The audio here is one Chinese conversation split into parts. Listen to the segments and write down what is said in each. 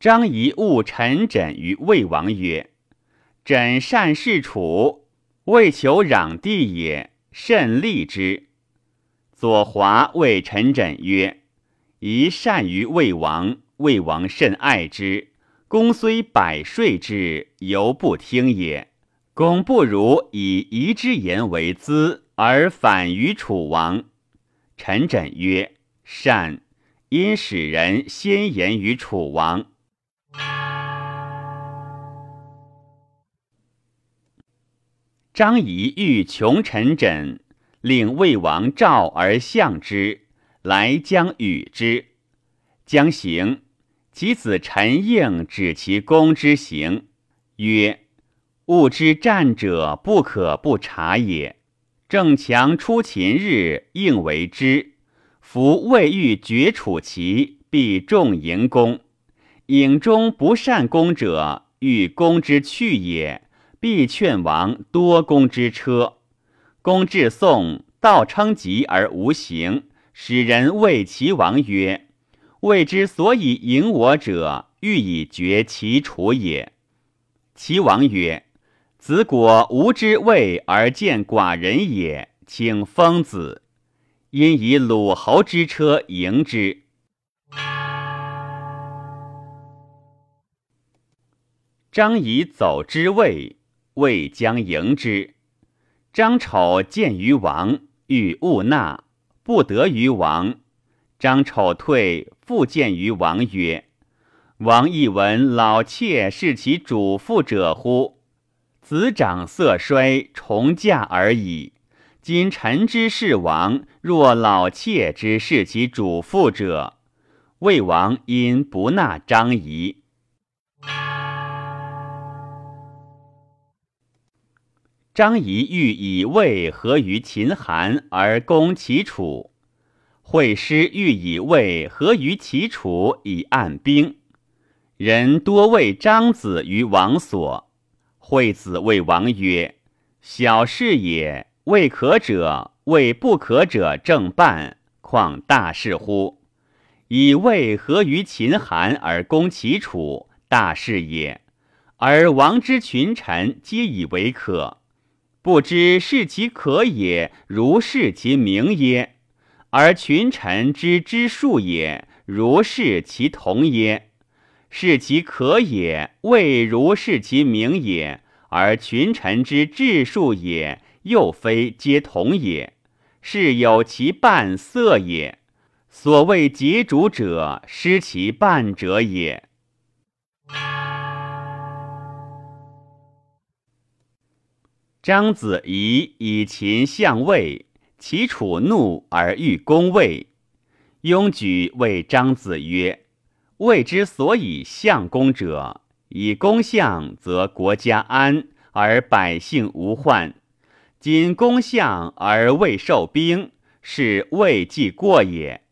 张仪误陈轸于魏王曰：“轸善事楚，为求攘地也，甚利之。”左华谓陈轸曰：“宜善于魏王，魏王甚爱之。公虽百税之，犹不听也。公不如以夷之言为资，而反于楚王。”陈轸曰：“善。”因使人先言于楚王。张仪欲穷陈轸，令魏王召而相之，来将与之。将行，其子陈应指其公之行，曰：“物之战者，不可不察也。郑强出秦日，应为之。”夫未欲绝楚齐，必重迎公。郢中不善攻者，欲攻之去也，必劝王多攻之车。公至宋，道称疾而无行，使人谓齐王曰：“魏之所以迎我者，欲以绝齐楚也。”齐王曰：“子果无知魏而见寡人也，请封子。”因以鲁侯之车迎之。张仪走之魏，魏将迎之。张丑见于王，欲勿纳，不得于王。张丑退，复见于王曰：“王亦闻老妾是其主妇者乎？子长色衰，重嫁而已。”今臣之事王，若老妾之事其主妇者，魏王因不纳张仪。张仪欲以魏合于秦韩而攻齐楚，惠师欲以魏合于齐楚以按兵，人多谓张子于王所。惠子谓王曰：“小事也。”未可者，为不可者正办，况大事乎？以魏合于秦韩而攻齐楚，大事也。而王之群臣皆以为可，不知是其可也，如是其名耶？而群臣之知数也，如是其同耶？是其可也，未如是其名也。而群臣之治数也。又非皆同也，是有其半色也。所谓桀主者，失其半者也。张子怡以秦相魏，齐楚怒而欲攻魏。雍举谓张子曰：“魏之所以相攻者，以攻相，则国家安，而百姓无患。”今攻相而未受兵，是魏既过也。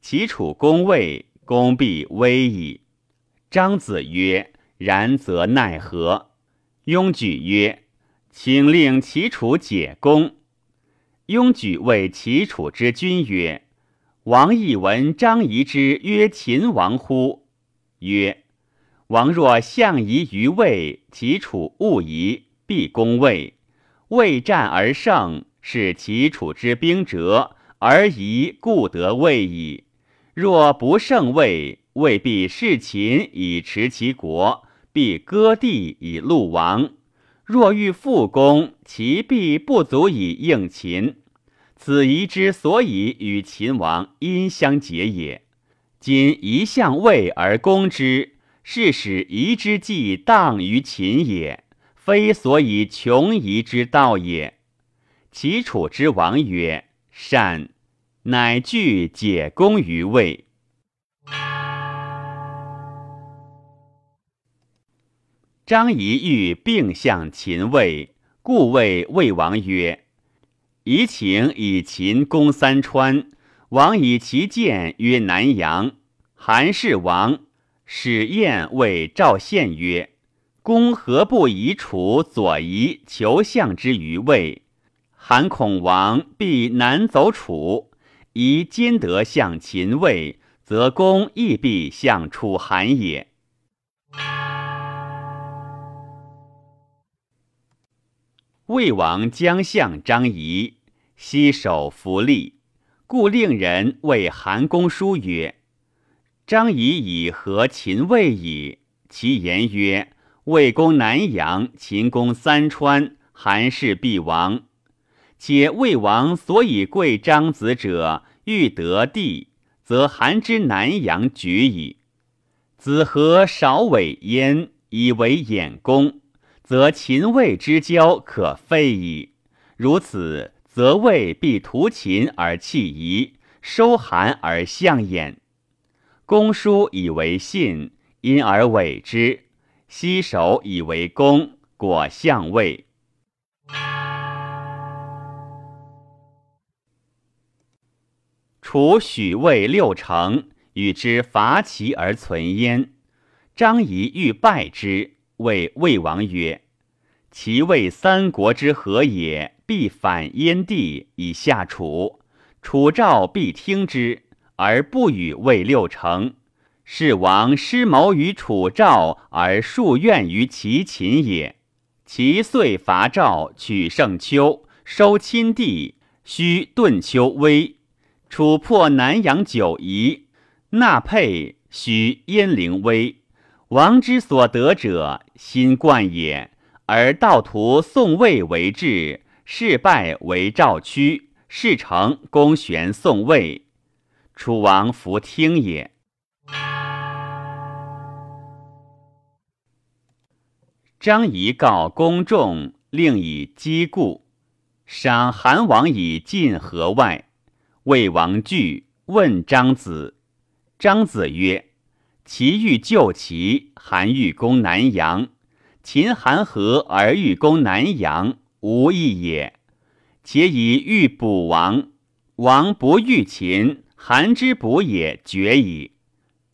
齐楚攻魏，攻必危矣。张子曰：“然则奈何？”雍举曰：“请令齐楚解攻。”雍举谓齐楚之君曰：“王亦闻张仪之曰秦王乎？”曰：“王若相夷于魏，齐楚勿疑，必攻魏。”魏战而胜，是齐楚之兵折，而夷故得魏矣。若不胜魏，未必弑秦以持其国，必割地以戮王。若欲复攻，其必不足以应秦。此夷之所以与秦王因相结也。今夷向魏而攻之，是使夷之计当于秦也。非所以穷夷之道也。齐楚之王曰：“善。”乃具解攻于魏。张仪欲并向秦魏，故谓魏王曰：“宜请以秦攻三川，王以其剑曰南阳。”韩氏王使燕谓赵献曰。公何不以楚左夷求相之于魏？韩恐王必南走楚，宜兼得向秦魏，则公亦必向楚韩也。魏王将相张仪，西守弗利，故令人谓韩公书曰：“张仪以和秦魏矣。”其言曰：“魏攻南阳，秦攻三川，韩氏必亡。且魏王所以贵张子者，欲得地，则韩之南阳举矣。子何少委焉，以为掩公。”则秦魏之交可废矣。如此，则魏必图秦而弃夷，收韩而相焉。公叔以为信，因而委之；西守以为公，果相魏。楚许魏六城，与之伐齐而存焉。张仪欲败之。谓魏王曰：“其魏三国之和也，必反燕地以下楚。楚赵必听之，而不与魏六成。是王失谋于楚赵，而数怨于齐秦也。其遂伐赵，取胜丘，收亲地，须顿丘危。楚破南阳九夷，纳沛，须鄢陵危。”王之所得者，心冠也；而道图宋魏为治，事败为赵屈，事成公玄宋魏。楚王弗听也。张仪告公众，令以击故，赏韩王以晋河外。魏王惧，问张子。张子曰。齐欲救齐，韩欲攻南阳。秦韩合而欲攻南阳，无益也。且以欲补王，王不欲秦，韩之补也绝矣。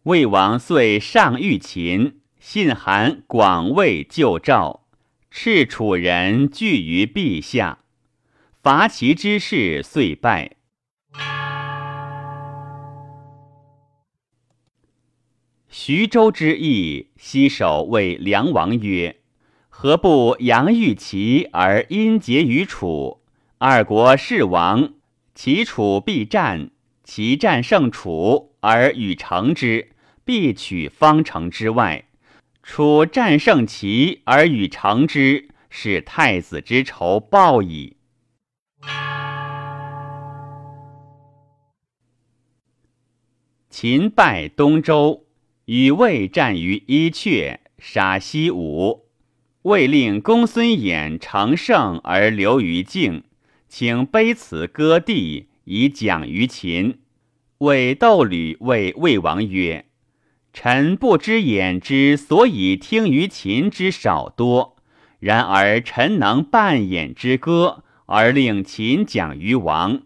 魏王遂上欲秦，信韩广为救赵，赤楚人惧于陛下，伐齐之事遂败。徐州之役，西守谓梁王曰：“何不阳欲齐而阴结于楚？二国是亡，齐楚必战。齐战胜楚而与成之，必取方城之外；楚战胜齐而与成之，是太子之仇报矣。”秦败东周。与魏战于伊阙，杀西吴。魏令公孙衍乘胜而留于境，请卑辞割地以讲于秦。魏斗吕谓魏王曰：“臣不知衍之所以听于秦之少多，然而臣能扮衍之歌，而令秦讲于王。”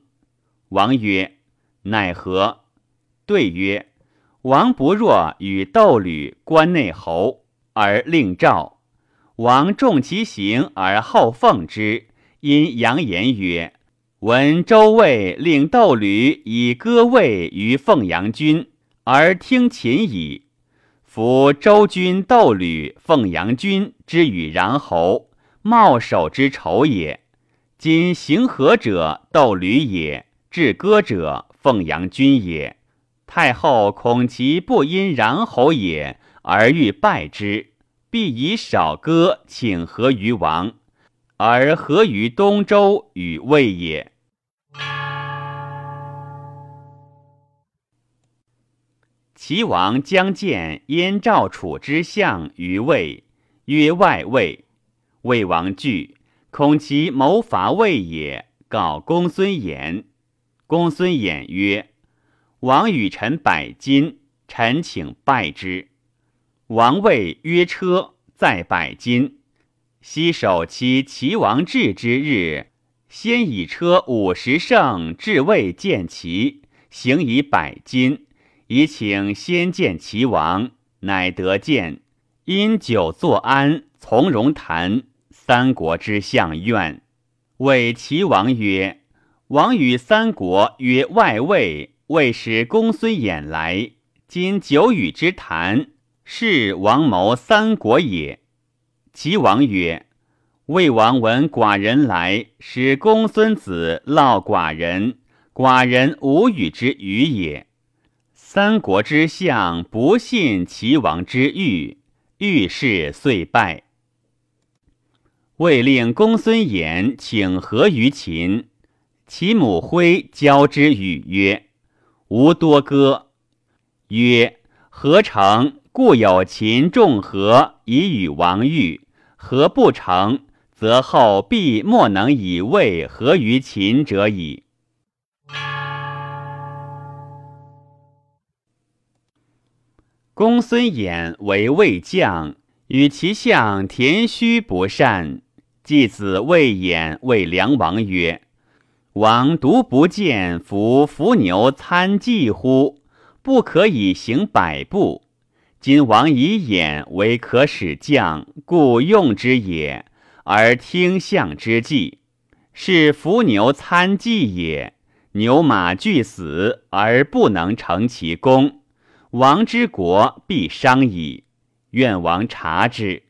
王曰：“奈何？”对曰。王不若与斗吕关内侯，而令赵王重其行而后奉之。因扬言曰：“闻周魏令斗吕以歌位于凤阳君，而听秦矣。夫周君斗吕凤阳君之与穰侯，茂守之仇也。今行何者斗吕也，至歌者凤阳君也。”太后恐其不因穰侯也而欲败之，必以少歌请和于王，而和于东周与魏也。齐王将见燕赵楚之相于魏，曰外魏。魏王惧，恐其谋伐魏也，告公孙衍。公孙衍曰。王与臣百金，臣请拜之。王谓曰：“车在百金。昔守其齐王至之日，先以车五十乘至魏见齐，行以百金，以请先见齐王，乃得见。因久坐安，从容谈。三国之相怨，谓齐王曰：‘王与三国曰外魏。’未使公孙衍来，今久与之谈，是王谋三国也。齐王曰：“魏王闻寡人来，使公孙子烙寡人，寡人无与之语也。三国之相不信齐王之欲，欲事遂败。魏令公孙衍请和于秦，其母徽交之语曰：“吾多歌。”曰：“何成？故有秦仲和以与王欲，何不成？”则后必莫能以魏合于秦者矣。公孙衍为魏将，与其相田须不善。继子魏衍谓梁王曰：“王独不见伏伏牛参计乎？不可以行百步。今王以衍为可使将，故用之也。”而听相之计，是伏牛参计也。牛马俱死，而不能成其功，王之国必伤矣。愿王察之。